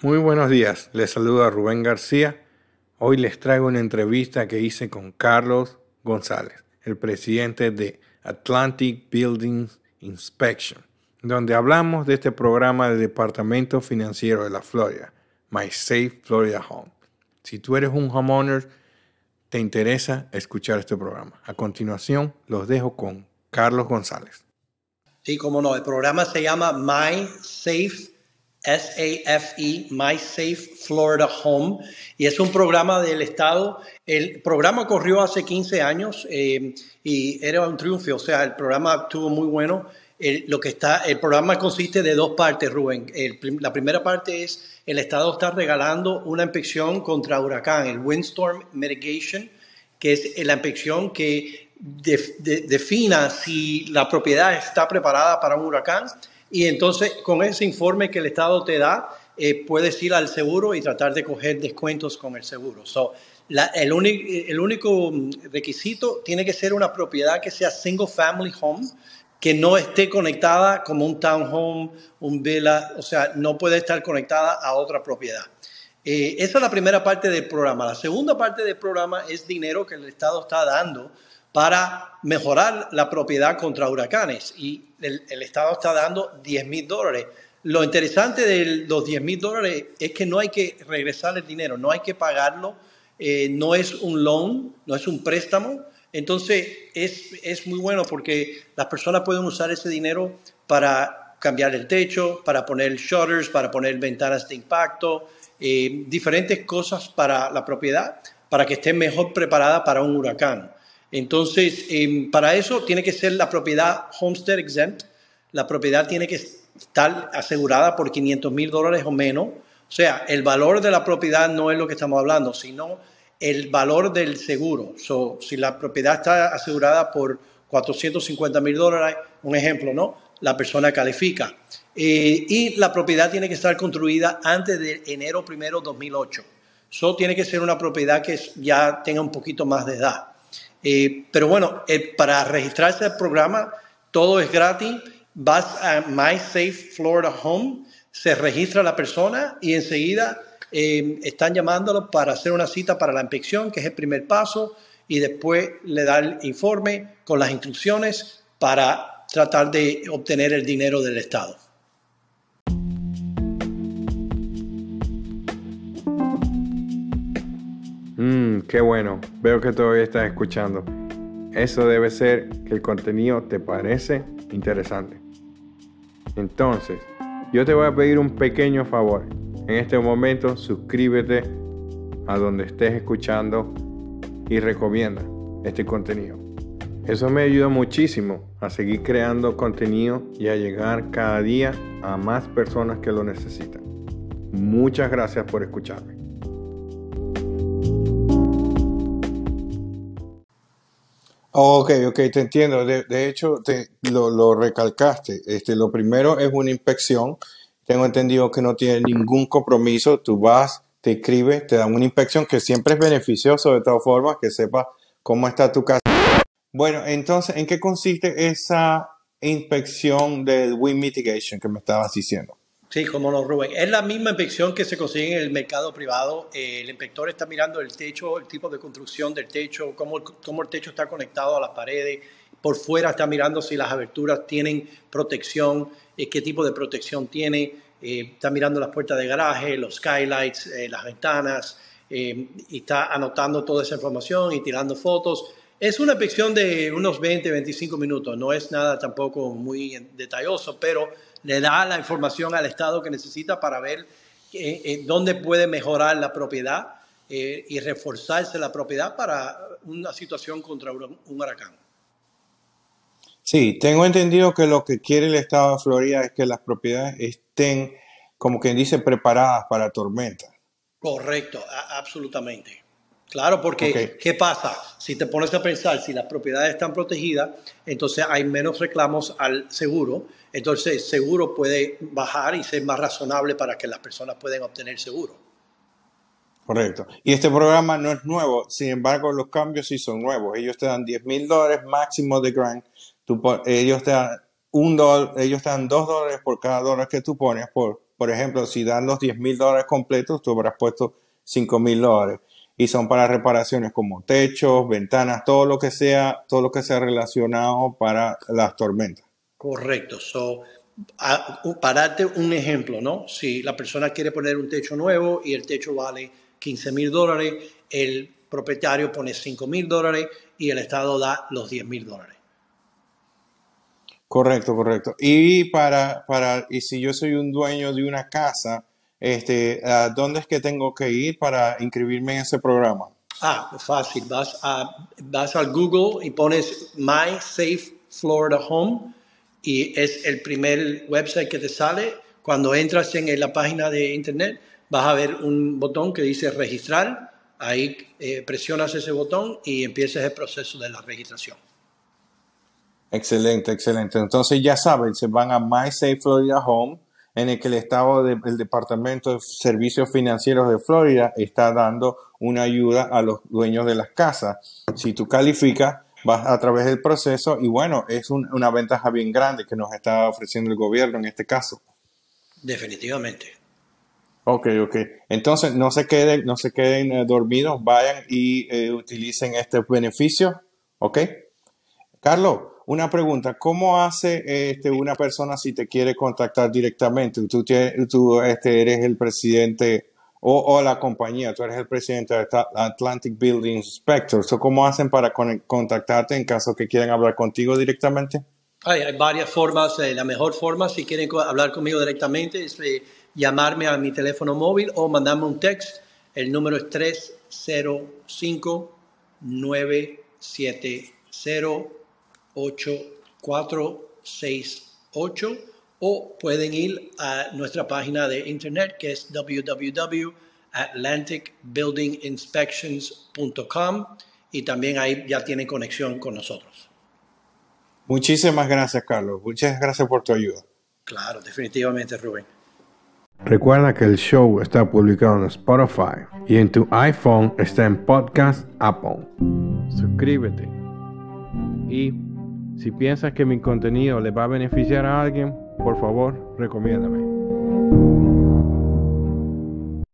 Muy buenos días, les saluda Rubén García. Hoy les traigo una entrevista que hice con Carlos González, el presidente de Atlantic Building Inspection, donde hablamos de este programa del Departamento Financiero de la Florida, My Safe Florida Home. Si tú eres un homeowner, te interesa escuchar este programa. A continuación, los dejo con Carlos González. Sí, cómo no. El programa se llama My Safe S-A-F-E, My Safe Florida Home, y es un programa del Estado. El programa corrió hace 15 años eh, y era un triunfo, o sea, el programa estuvo muy bueno. El, lo que está, el programa consiste de dos partes, Rubén. la primera parte es el Estado está regalando una inspección contra huracán, el Windstorm Mitigation, que es la inspección que defina si la propiedad está preparada para un huracán y entonces, con ese informe que el Estado te da, eh, puedes ir al seguro y tratar de coger descuentos con el seguro. So, el, el, único requisito tiene que ser una propiedad que sea single family home, que no esté conectada como un townhome, un villa, o sea, no puede estar conectada a otra propiedad. Eh, esa es la primera parte del programa. La segunda parte del programa es dinero que el Estado está dando para mejorar la propiedad contra huracanes y el, Estado está dando 10 mil dólares. Lo interesante de los 10 mil dólares es que no hay que regresar el dinero, no hay que pagarlo, eh, no es un loan, no es un préstamo. Entonces es, es muy bueno porque las personas pueden usar ese dinero para cambiar el techo, para poner shutters, para poner ventanas de impacto, eh, diferentes cosas para la propiedad, para que esté mejor preparada para un huracán. Entonces, em, para eso tiene que ser la propiedad homestead exempt, la propiedad tiene que estar asegurada por 500 mil dólares o menos. O sea, el valor de la propiedad no es lo que estamos hablando, sino el valor del seguro. si la propiedad está asegurada por 450 mil dólares, un ejemplo, ¿no? La persona califica. Eh, y la propiedad tiene que estar construida antes de enero primero 2008. Eso tiene que ser una propiedad que ya tenga un poquito más de edad. Eh, pero bueno, eh, para registrarse al programa, todo es gratis. Vas a My Safe Florida Home, se registra la persona y enseguida eh, están llamándolo para hacer una cita para la inspección, que es el primer paso, y después le da el informe con las instrucciones para tratar de obtener el dinero del Estado. Qué bueno. Veo que todavía estás escuchando. Eso debe ser que el contenido te parece interesante. Entonces, yo te voy a pedir un pequeño favor. En este momento, suscríbete a donde estés escuchando y recomienda este contenido. Eso me ayuda muchísimo a seguir creando contenido y a llegar cada día a más personas que lo necesitan. Muchas gracias por escucharme. Ok, ok, te entiendo. De, hecho, te, lo, recalcaste. Este, lo primero es una inspección. Tengo entendido que no tiene ningún compromiso. Tú vas, te escribes, te dan una inspección que siempre es beneficioso de todas formas, que sepas cómo está tu casa. Bueno, entonces, ¿en qué consiste esa inspección de wind mitigation que me estabas diciendo? Sí, como no, Rubén. Es la misma inspección que se consigue en el mercado privado. Eh, el inspector está mirando el techo, el tipo de construcción del techo, cómo, cómo el techo está conectado a las paredes. Por fuera está mirando si las aberturas tienen protección, eh, qué tipo de protección tiene. Eh, está mirando las puertas de garaje, los skylights, las ventanas. y está anotando toda esa información y tirando fotos. Es una inspección de unos 20, 25 minutos. No es nada tampoco muy detalloso, pero le da la información al Estado que necesita para ver eh, eh, dónde puede mejorar la propiedad eh, y reforzarse la propiedad para una situación contra un, huracán. Sí, tengo entendido que lo que quiere el Estado de Florida es que las propiedades estén, como quien dice, preparadas para tormenta. Correcto, absolutamente. Claro, porque ¿qué pasa? Si te pones a pensar, si las propiedades están protegidas, entonces hay menos reclamos al seguro, entonces el seguro puede bajar y ser más razonable para que las personas puedan obtener seguro. Correcto. Y este programa no es nuevo, sin embargo los cambios sí son nuevos. Ellos te dan 10 mil dólares máximo de grant, ellos te dan un dólar, ellos te dan dos dólares por cada dólar que tú pones por por ejemplo, si dan los 10 mil dólares completos, tú habrás puesto 5 mil dólares. Y son para reparaciones como techos, ventanas, todo lo que sea, todo lo que sea relacionado para las tormentas. Correcto. So, para darte un ejemplo, ¿no? Si la persona quiere poner un techo nuevo y el techo vale 15 mil dólares, el propietario pone 5 mil dólares y el Estado da los 10 mil dólares. Correcto, correcto. Y para, para, y si yo soy un dueño de una casa, este, ¿a dónde es que tengo que ir para inscribirme en ese programa? Ah, fácil. Vas, a, vas al Google y pones My Safe Florida Home y es el primer website que te sale. Cuando entras en la página de internet, vas a ver un botón que dice registrar. Ahí eh, presionas ese botón y empiezas el proceso de la registración. Excelente, excelente. Entonces ya saben, se van a My Safe Florida Home, en el que el Estado del Departamento de Servicios Financieros de Florida está dando una ayuda a los dueños de las casas. Si tú calificas, vas a través del proceso y bueno, es una ventaja bien grande que nos está ofreciendo el gobierno en este caso. Definitivamente. Ok, ok. Entonces, no se queden, no se queden eh, dormidos, vayan y eh, utilicen este beneficio. ¿Ok? Carlos, una pregunta. ¿Cómo hace este, una persona si te quiere contactar directamente? Tú, este, eres el presidente o, la compañía, tú eres el presidente de Atlantic Building Inspectors. ¿Cómo hacen para contactarte en caso que quieran hablar contigo directamente? Hay, varias formas. Eh, la mejor forma, si quieren hablar conmigo directamente, es llamarme a mi teléfono móvil o mandarme un text. El número es 305 970 8468 o pueden ir a nuestra página de internet que es www.atlanticbuildinginspections.com y también ahí ya tienen conexión con nosotros. Muchísimas gracias, Carlos. Muchas gracias por tu ayuda. Claro, definitivamente, Rubén. Recuerda que el show está publicado en Spotify y en tu iPhone está en Podcast Apple. Suscríbete y si piensas que mi contenido le va a beneficiar a alguien, por favor, recomiéndame.